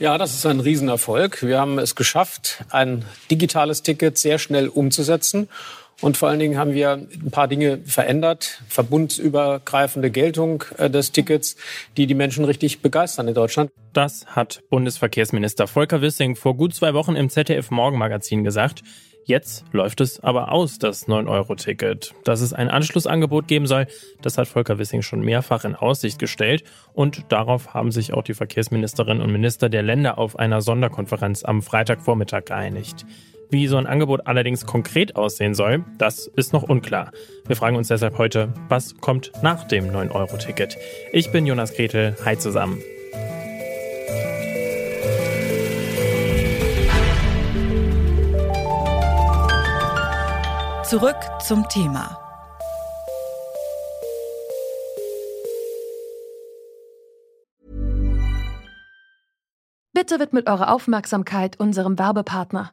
Ja, das ist ein Riesenerfolg. Wir haben es geschafft, ein digitales Ticket sehr schnell umzusetzen. Und vor allen Dingen haben wir ein paar Dinge verändert. Verbundsübergreifende Geltung äh, des Tickets, die die Menschen richtig begeistern in Deutschland. Das hat Bundesverkehrsminister Volker Wissing vor gut zwei Wochen im ZDF Morgenmagazin gesagt. Jetzt läuft es aber aus, das 9-Euro-Ticket. Dass es ein Anschlussangebot geben soll, das hat Volker Wissing schon mehrfach in Aussicht gestellt. Und darauf haben sich auch die Verkehrsministerinnen und Minister der Länder auf einer Sonderkonferenz am Freitagvormittag geeinigt. Wie so ein Angebot allerdings konkret aussehen soll, das ist noch unklar. Wir fragen uns deshalb heute, was kommt nach dem 9-Euro-Ticket? Ich bin Jonas Gretel, hi zusammen. Zurück zum Thema. Bitte widmet eure Aufmerksamkeit unserem Werbepartner.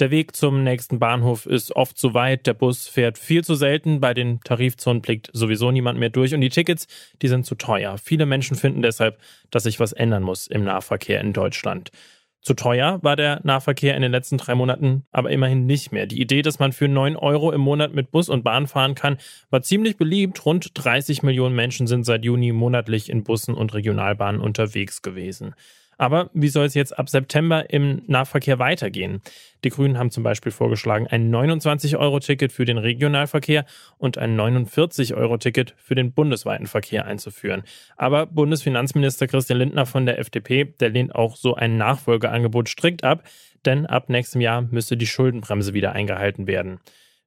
Der Weg zum nächsten Bahnhof ist oft zu weit, der Bus fährt viel zu selten, bei den Tarifzonen blickt sowieso niemand mehr durch und die Tickets, die sind zu teuer. Viele Menschen finden deshalb, dass sich was ändern muss im Nahverkehr in Deutschland. Zu teuer war der Nahverkehr in den letzten drei Monaten aber immerhin nicht mehr. Die Idee, dass man für neun Euro im Monat mit Bus und Bahn fahren kann, war ziemlich beliebt. Rund 30 Millionen Menschen sind seit Juni monatlich in Bussen und Regionalbahnen unterwegs gewesen. Aber wie soll es jetzt ab September im Nahverkehr weitergehen? Die Grünen haben zum Beispiel vorgeschlagen, ein 29-Euro-Ticket für den Regionalverkehr und ein 49-Euro-Ticket für den bundesweiten Verkehr einzuführen. Aber Bundesfinanzminister Christian Lindner von der FDP, der lehnt auch so ein Nachfolgeangebot strikt ab, denn ab nächstem Jahr müsste die Schuldenbremse wieder eingehalten werden.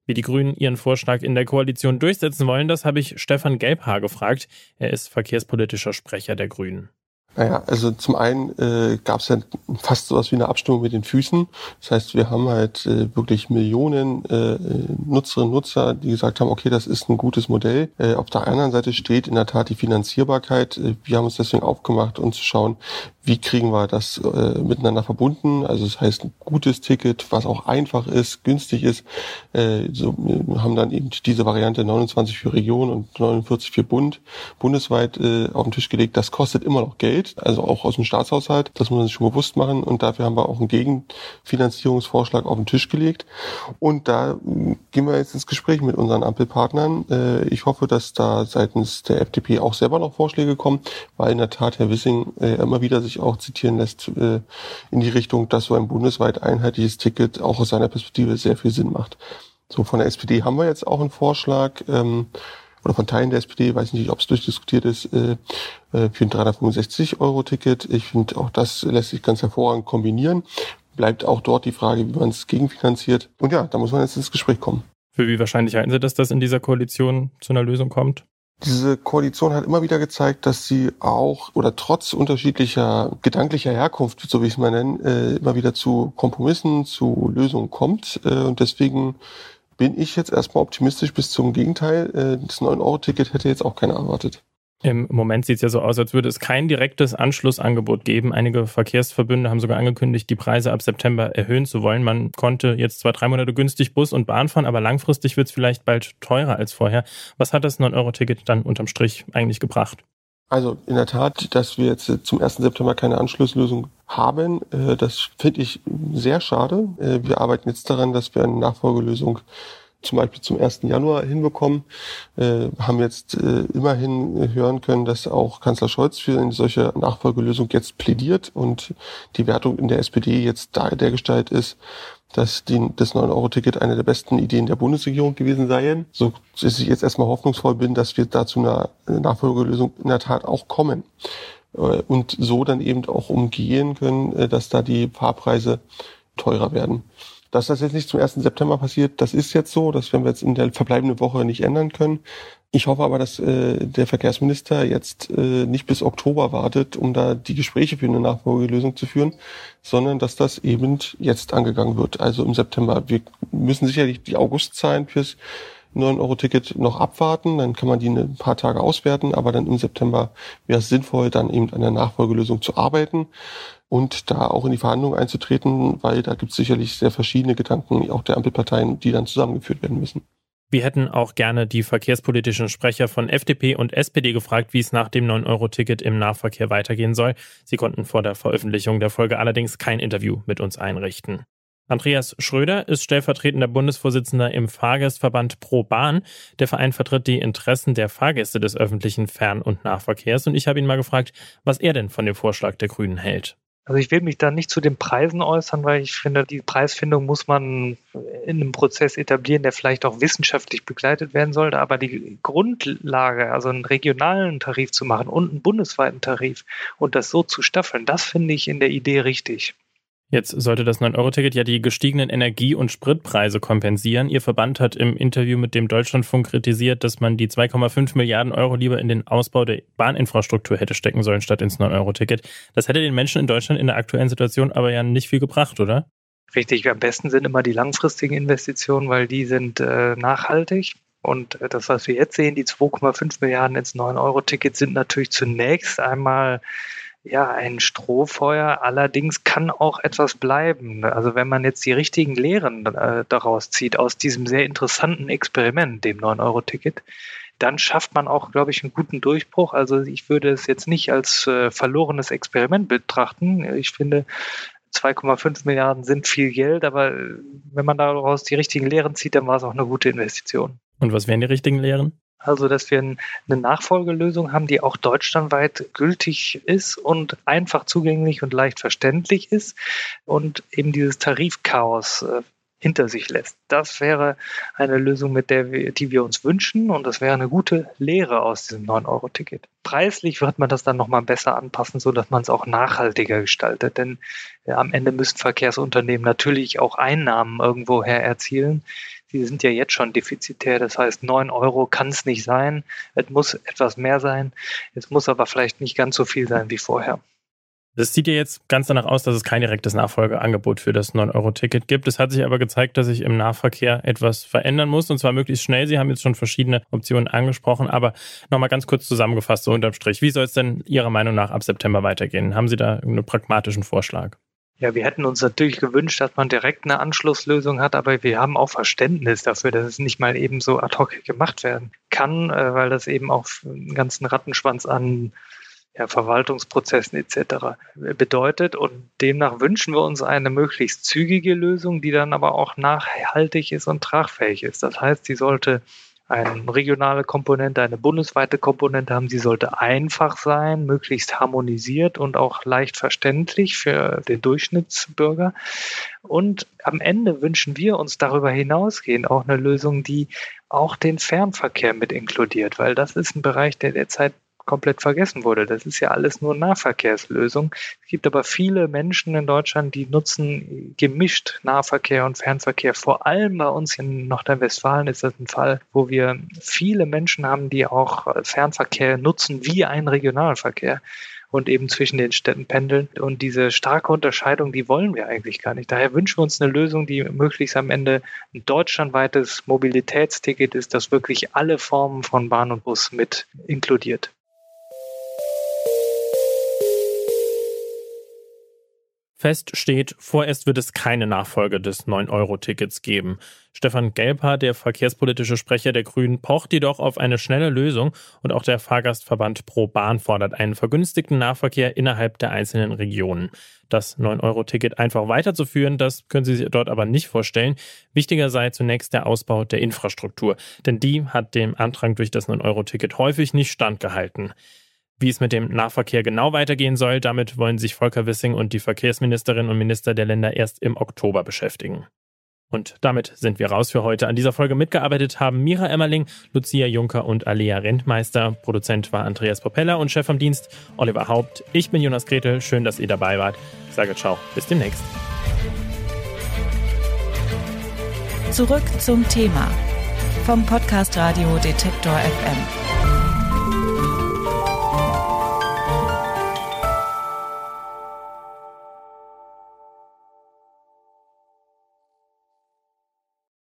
Wie die Grünen ihren Vorschlag in der Koalition durchsetzen wollen, das habe ich Stefan Gelbhaar gefragt. Er ist verkehrspolitischer Sprecher der Grünen. Naja, also zum einen äh, gab es ja fast sowas wie eine Abstimmung mit den Füßen. Das heißt, wir haben halt äh, wirklich Millionen äh, Nutzerinnen und Nutzer, die gesagt haben, okay, das ist ein gutes Modell. Äh, auf der anderen Seite steht in der Tat die Finanzierbarkeit. Äh, wir haben uns deswegen aufgemacht, um zu schauen, wie kriegen wir das äh, miteinander verbunden. Also das heißt, ein gutes Ticket, was auch einfach ist, günstig ist. Äh, so, wir haben dann eben diese Variante 29 für Region und 49 für Bund bundesweit äh, auf den Tisch gelegt. Das kostet immer noch Geld. Also auch aus dem Staatshaushalt. Das muss man sich schon bewusst machen. Und dafür haben wir auch einen Gegenfinanzierungsvorschlag auf den Tisch gelegt. Und da gehen wir jetzt ins Gespräch mit unseren Ampelpartnern. Äh, ich hoffe, dass da seitens der FDP auch selber noch Vorschläge kommen, weil in der Tat Herr Wissing äh, immer wieder sich auch zitieren lässt äh, in die Richtung, dass so ein bundesweit einheitliches Ticket auch aus seiner Perspektive sehr viel Sinn macht. So, von der SPD haben wir jetzt auch einen Vorschlag. Ähm, oder von Teilen der SPD, weiß nicht, ob es durchdiskutiert ist, äh, äh für ein 365-Euro-Ticket. Ich finde, auch das lässt sich ganz hervorragend kombinieren. Bleibt auch dort die Frage, wie man es gegenfinanziert. Und ja, da muss man jetzt ins Gespräch kommen. Für wie wahrscheinlich halten Sie, dass das in dieser Koalition zu einer Lösung kommt? Diese Koalition hat immer wieder gezeigt, dass sie auch oder trotz unterschiedlicher gedanklicher Herkunft, so wie ich es mal nenne, äh, immer wieder zu Kompromissen, zu Lösungen kommt. Äh, und deswegen bin ich jetzt erstmal optimistisch bis zum Gegenteil. Äh, das 9-Euro-Ticket hätte jetzt auch keiner erwartet. Im Moment sieht es ja so aus, als würde es kein direktes Anschlussangebot geben. Einige Verkehrsverbünde haben sogar angekündigt, die Preise ab September erhöhen zu wollen. Man konnte jetzt zwar drei Monate günstig Bus und Bahn fahren, aber langfristig wird es vielleicht bald teurer als vorher. Was hat das 9-Euro-Ticket dann unterm Strich eigentlich gebracht? Also in der Tat, dass wir jetzt zum 1. September keine Anschlusslösung haben, äh, das finde ich sehr schade. Äh, wir arbeiten jetzt daran, dass wir eine Nachfolgelösung zum Beispiel zum 1. Januar hinbekommen, äh, haben jetzt äh, immerhin hören können, dass auch Kanzler Scholz für eine solche Nachfolgelösung jetzt plädiert und die Wertung in der SPD jetzt da der Gestalt ist, dass die, das 9-Euro-Ticket eine der besten Ideen der Bundesregierung gewesen sei. So dass ich jetzt erstmal hoffnungsvoll bin, dass wir da zu einer Nachfolgelösung in der Tat auch kommen. Äh, und so dann eben auch umgehen können, äh, dass da die Fahrpreise teurer werden. Dass das jetzt nicht zum 1. September passiert, das ist jetzt so. Das werden wir jetzt in der verbleibenden Woche nicht ändern können. Ich hoffe aber, dass äh, der Verkehrsminister jetzt äh, nicht bis Oktober wartet, um da die Gespräche für eine Nachfolgelösung zu führen, sondern dass das eben jetzt angegangen wird, also im September. Wir müssen sicherlich die Augustzahlen fürs 9-Euro-Ticket noch abwarten, dann kann man die ein paar Tage auswerten, aber dann im September wäre es sinnvoll, dann eben an der Nachfolgelösung zu arbeiten und da auch in die Verhandlungen einzutreten, weil da gibt es sicherlich sehr verschiedene Gedanken, auch der Ampelparteien, die dann zusammengeführt werden müssen. Wir hätten auch gerne die verkehrspolitischen Sprecher von FDP und SPD gefragt, wie es nach dem 9-Euro-Ticket im Nahverkehr weitergehen soll. Sie konnten vor der Veröffentlichung der Folge allerdings kein Interview mit uns einrichten. Andreas Schröder ist stellvertretender Bundesvorsitzender im Fahrgastverband Pro Bahn. Der Verein vertritt die Interessen der Fahrgäste des öffentlichen Fern- und Nahverkehrs und ich habe ihn mal gefragt, was er denn von dem Vorschlag der Grünen hält. Also ich will mich da nicht zu den Preisen äußern, weil ich finde, die Preisfindung muss man in einem Prozess etablieren, der vielleicht auch wissenschaftlich begleitet werden sollte. Aber die Grundlage, also einen regionalen Tarif zu machen und einen bundesweiten Tarif und das so zu staffeln, das finde ich in der Idee richtig. Jetzt sollte das 9-Euro-Ticket ja die gestiegenen Energie- und Spritpreise kompensieren. Ihr Verband hat im Interview mit dem Deutschlandfunk kritisiert, dass man die 2,5 Milliarden Euro lieber in den Ausbau der Bahninfrastruktur hätte stecken sollen, statt ins 9-Euro-Ticket. Das hätte den Menschen in Deutschland in der aktuellen Situation aber ja nicht viel gebracht, oder? Richtig, am besten sind immer die langfristigen Investitionen, weil die sind äh, nachhaltig. Und äh, das, was wir jetzt sehen, die 2,5 Milliarden ins 9-Euro-Ticket sind natürlich zunächst einmal ja, ein Strohfeuer. Allerdings kann auch etwas bleiben. Also wenn man jetzt die richtigen Lehren äh, daraus zieht, aus diesem sehr interessanten Experiment, dem 9-Euro-Ticket, dann schafft man auch, glaube ich, einen guten Durchbruch. Also ich würde es jetzt nicht als äh, verlorenes Experiment betrachten. Ich finde, 2,5 Milliarden sind viel Geld, aber äh, wenn man daraus die richtigen Lehren zieht, dann war es auch eine gute Investition. Und was wären die richtigen Lehren? Also, dass wir eine Nachfolgelösung haben, die auch deutschlandweit gültig ist und einfach zugänglich und leicht verständlich ist und eben dieses Tarifchaos äh, hinter sich lässt. Das wäre eine Lösung, mit der wir, die wir uns wünschen und das wäre eine gute Lehre aus diesem 9-Euro-Ticket. Preislich wird man das dann nochmal besser anpassen, so dass man es auch nachhaltiger gestaltet, denn äh, am Ende müssen Verkehrsunternehmen natürlich auch Einnahmen irgendwoher erzielen die sind ja jetzt schon defizitär. Das heißt, 9 Euro kann es nicht sein. Es muss etwas mehr sein. Es muss aber vielleicht nicht ganz so viel sein wie vorher. Es sieht ja jetzt ganz danach aus, dass es kein direktes Nachfolgeangebot für das 9-Euro-Ticket gibt. Es hat sich aber gezeigt, dass sich im Nahverkehr etwas verändern muss und zwar möglichst schnell. Sie haben jetzt schon verschiedene Optionen angesprochen, aber nochmal ganz kurz zusammengefasst, so unterm Strich. Wie soll es denn Ihrer Meinung nach ab September weitergehen? Haben Sie da einen pragmatischen Vorschlag? Ja, wir hätten uns natürlich gewünscht, dass man direkt eine Anschlusslösung hat, aber wir haben auch Verständnis dafür, dass es nicht mal eben so ad hoc gemacht werden kann, äh, weil das eben auch einen ganzen Rattenschwanz an ja, Verwaltungsprozessen etc. bedeutet. Und demnach wünschen wir uns eine möglichst zügige Lösung, die dann aber auch nachhaltig ist und tragfähig ist. Das heißt, sie sollte eine regionale Komponente, eine bundesweite Komponente haben. Sie sollte einfach sein, möglichst harmonisiert und auch leicht verständlich für den Durchschnittsbürger. Und am Ende wünschen wir uns darüber hinausgehend auch eine Lösung, die auch den Fernverkehr mit inkludiert, weil das ist ein Bereich, der derzeit komplett vergessen wurde. Das ist ja alles nur Nahverkehrslösung. Es gibt aber viele Menschen in Deutschland, die nutzen gemischt Nahverkehr und Fernverkehr. Vor allem bei uns in Nordrhein-Westfalen ist das ein Fall, wo wir viele Menschen haben, die auch Fernverkehr nutzen wie ein Regionalverkehr und eben zwischen den Städten pendeln. Und diese starke Unterscheidung, die wollen wir eigentlich gar nicht. Daher wünschen wir uns eine Lösung, die möglichst am Ende ein deutschlandweites Mobilitätsticket ist, das wirklich alle Formen von Bahn und Bus mit inkludiert. Fest steht, vorerst wird es keine Nachfolge des 9-Euro-Tickets geben. Stefan Gelper, der verkehrspolitische Sprecher der Grünen, pocht jedoch auf eine schnelle Lösung und auch der Fahrgastverband Pro Bahn fordert einen vergünstigten Nahverkehr innerhalb der einzelnen Regionen. Das 9-Euro-Ticket einfach weiterzuführen, das können Sie sich dort aber nicht vorstellen. Wichtiger sei zunächst der Ausbau der Infrastruktur, denn die hat dem Antrag durch das 9-Euro-Ticket häufig nicht standgehalten. Wie es mit dem Nahverkehr genau weitergehen soll, damit wollen sich Volker Wissing und die Verkehrsministerinnen und Minister der Länder erst im Oktober beschäftigen. Und damit sind wir raus für heute. An dieser Folge mitgearbeitet haben Mira Emmerling, Lucia Juncker und Alea Rentmeister. Produzent war Andreas Popella und Chef vom Dienst Oliver Haupt. Ich bin Jonas Gretel. Schön, dass ihr dabei wart. Ich sage ciao. Bis demnächst. Zurück zum Thema vom Podcast Radio Detektor FM.